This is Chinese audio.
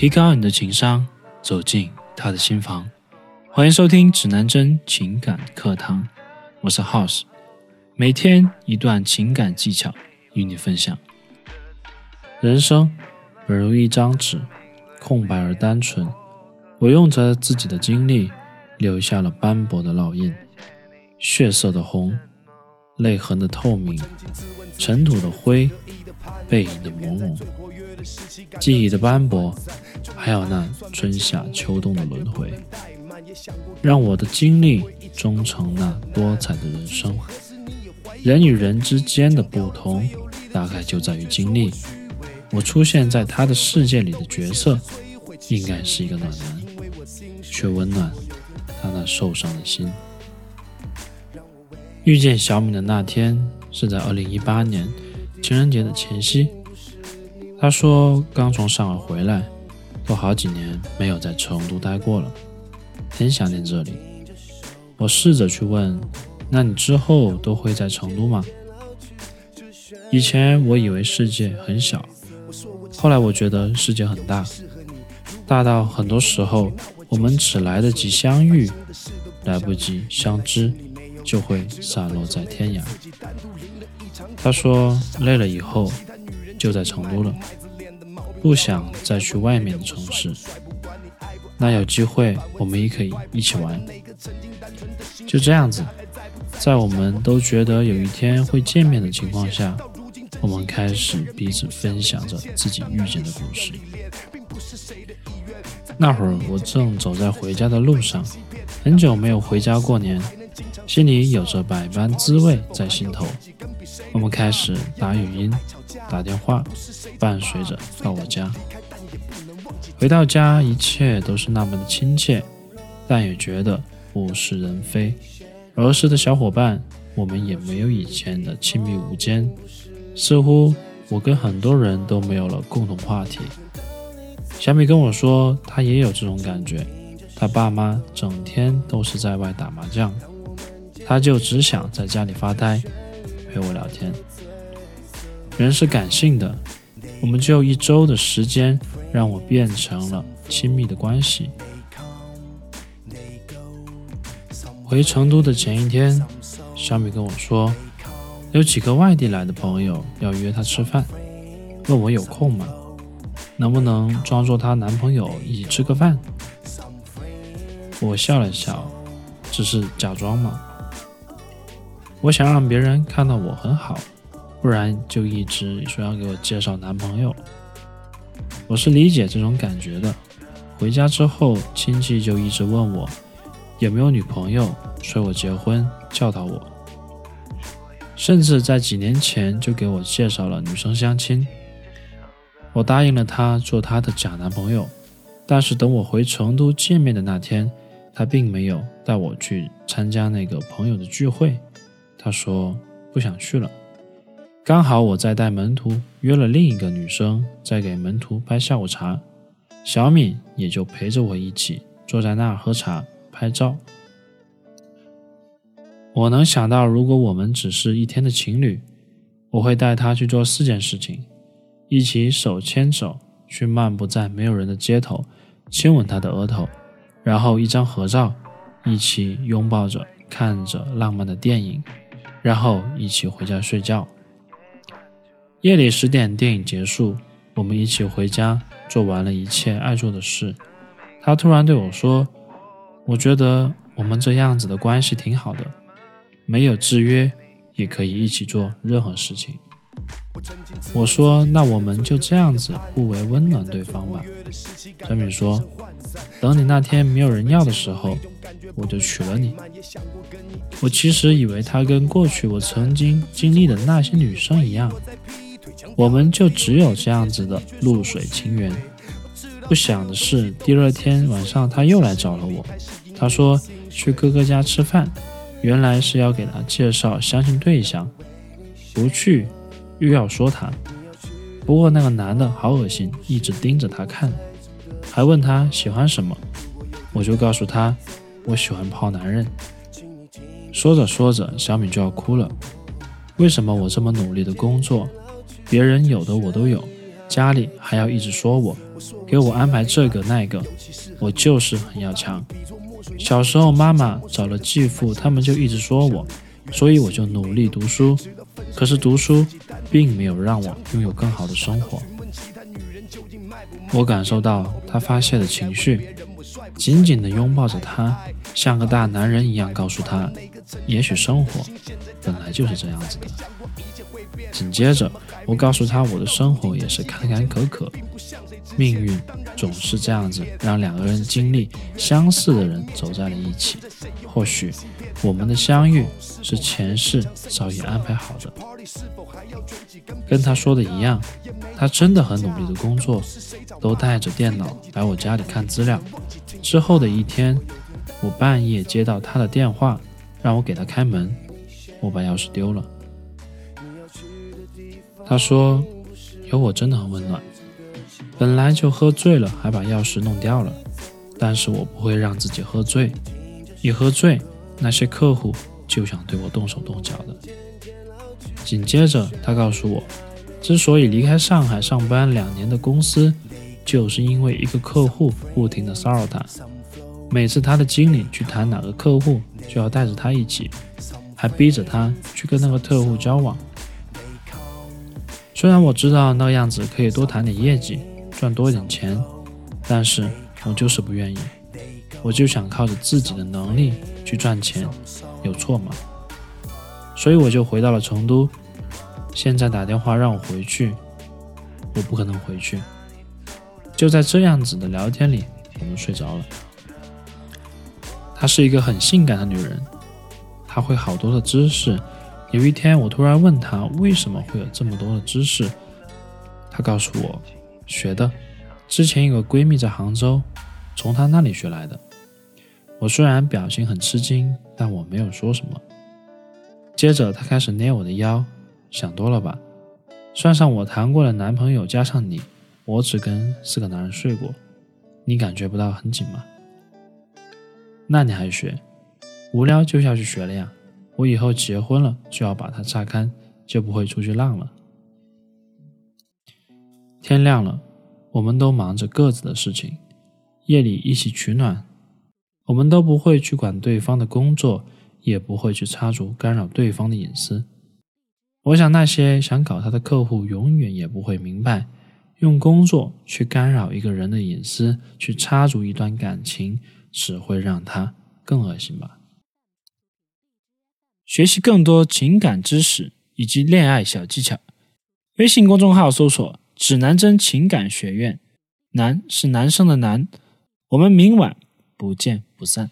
提高你的情商，走进他的心房。欢迎收听指南针情感课堂，我是 House，每天一段情感技巧与你分享。人生本如一张纸，空白而单纯。我用着自己的经历，留下了斑驳的烙印，血色的红，泪痕的透明，尘土的灰，背影的朦胧，记忆的斑驳，还有那春夏秋冬的轮回，让我的经历终成那多彩的人生。人与人之间的不同，大概就在于经历。我出现在他的世界里的角色，应该是一个暖男。却温暖他那受伤的心。遇见小敏的那天是在二零一八年情人节的前夕。他说刚从上海回来，都好几年没有在成都待过了，很想念这里。我试着去问，那你之后都会在成都吗？以前我以为世界很小，后来我觉得世界很大，大到很多时候。我们只来得及相遇，来不及相知，就会散落在天涯。他说累了以后就在成都了，不想再去外面的城市。那有机会我们也可以一起玩。就这样子，在我们都觉得有一天会见面的情况下，我们开始彼此分享着自己遇见的故事。那会儿我正走在回家的路上，很久没有回家过年，心里有着百般滋味在心头。我们开始打语音、打电话，伴随着到我家。回到家，一切都是那么的亲切，但也觉得物是人非。儿时的小伙伴，我们也没有以前的亲密无间，似乎我跟很多人都没有了共同话题。小米跟我说，他也有这种感觉。他爸妈整天都是在外打麻将，他就只想在家里发呆，陪我聊天。人是感性的，我们就一周的时间，让我变成了亲密的关系。回成都的前一天，小米跟我说，有几个外地来的朋友要约她吃饭，问我有空吗？能不能装作她男朋友一起吃个饭？我笑了笑，只是假装嘛。我想让别人看到我很好，不然就一直说要给我介绍男朋友。我是理解这种感觉的。回家之后，亲戚就一直问我有没有女朋友，催我结婚，教导我，甚至在几年前就给我介绍了女生相亲。我答应了他做他的假男朋友，但是等我回成都见面的那天，他并没有带我去参加那个朋友的聚会。他说不想去了。刚好我在带门徒约了另一个女生在给门徒拍下午茶，小敏也就陪着我一起坐在那儿喝茶拍照。我能想到，如果我们只是一天的情侣，我会带她去做四件事情。一起手牵手去漫步在没有人的街头，亲吻他的额头，然后一张合照，一起拥抱着看着浪漫的电影，然后一起回家睡觉。夜里十点，电影结束，我们一起回家，做完了一切爱做的事。他突然对我说：“我觉得我们这样子的关系挺好的，没有制约，也可以一起做任何事情。”我说：“那我们就这样子互为温暖对方吧。”小敏说：“等你那天没有人要的时候，我就娶了你。”我其实以为他跟过去我曾经经历的那些女生一样，我们就只有这样子的露水情缘。不想的是，第二天晚上他又来找了我，他说去哥哥家吃饭，原来是要给他介绍相亲对象，不去。又要说他，不过那个男的好恶心，一直盯着他看，还问他喜欢什么，我就告诉他我喜欢泡男人。说着说着，小米就要哭了。为什么我这么努力的工作，别人有的我都有，家里还要一直说我，给我安排这个那个，我就是很要强。小时候妈妈找了继父，他们就一直说我，所以我就努力读书。可是读书并没有让我拥有更好的生活。我感受到他发泄的情绪，紧紧地拥抱着他，像个大男人一样告诉他：也许生活本来就是这样子的。紧接着，我告诉他，我的生活也是坎坎坷坷，命运总是这样子，让两个人经历相似的人走在了一起。或许我们的相遇是前世早已安排好的。跟他说的一样，他真的很努力的工作，都带着电脑来我家里看资料。之后的一天，我半夜接到他的电话，让我给他开门，我把钥匙丢了。他说：“有我真的很温暖。本来就喝醉了，还把钥匙弄掉了。但是我不会让自己喝醉。一喝醉，那些客户就想对我动手动脚的。”紧接着，他告诉我，之所以离开上海上班两年的公司，就是因为一个客户不停的骚扰他。每次他的经理去谈哪个客户，就要带着他一起，还逼着他去跟那个客户交往。虽然我知道那样子可以多谈点业绩，赚多一点钱，但是我就是不愿意。我就想靠着自己的能力去赚钱，有错吗？所以我就回到了成都。现在打电话让我回去，我不可能回去。就在这样子的聊天里，我们睡着了。她是一个很性感的女人，她会好多的知识。有一天，我突然问她为什么会有这么多的知识，她告诉我学的。之前有个闺蜜在杭州，从她那里学来的。我虽然表情很吃惊，但我没有说什么。接着，他开始捏我的腰，想多了吧？算上我谈过的男朋友，加上你，我只跟四个男人睡过。你感觉不到很紧吗？那你还学？无聊就下去学了呀。我以后结婚了，就要把它榨干，就不会出去浪了。天亮了，我们都忙着各自的事情。夜里一起取暖，我们都不会去管对方的工作，也不会去插足干扰对方的隐私。我想那些想搞他的客户，永远也不会明白，用工作去干扰一个人的隐私，去插足一段感情，只会让他更恶心吧。学习更多情感知识以及恋爱小技巧，微信公众号搜索“指南针情感学院”，男是男生的男，我们明晚不见不散。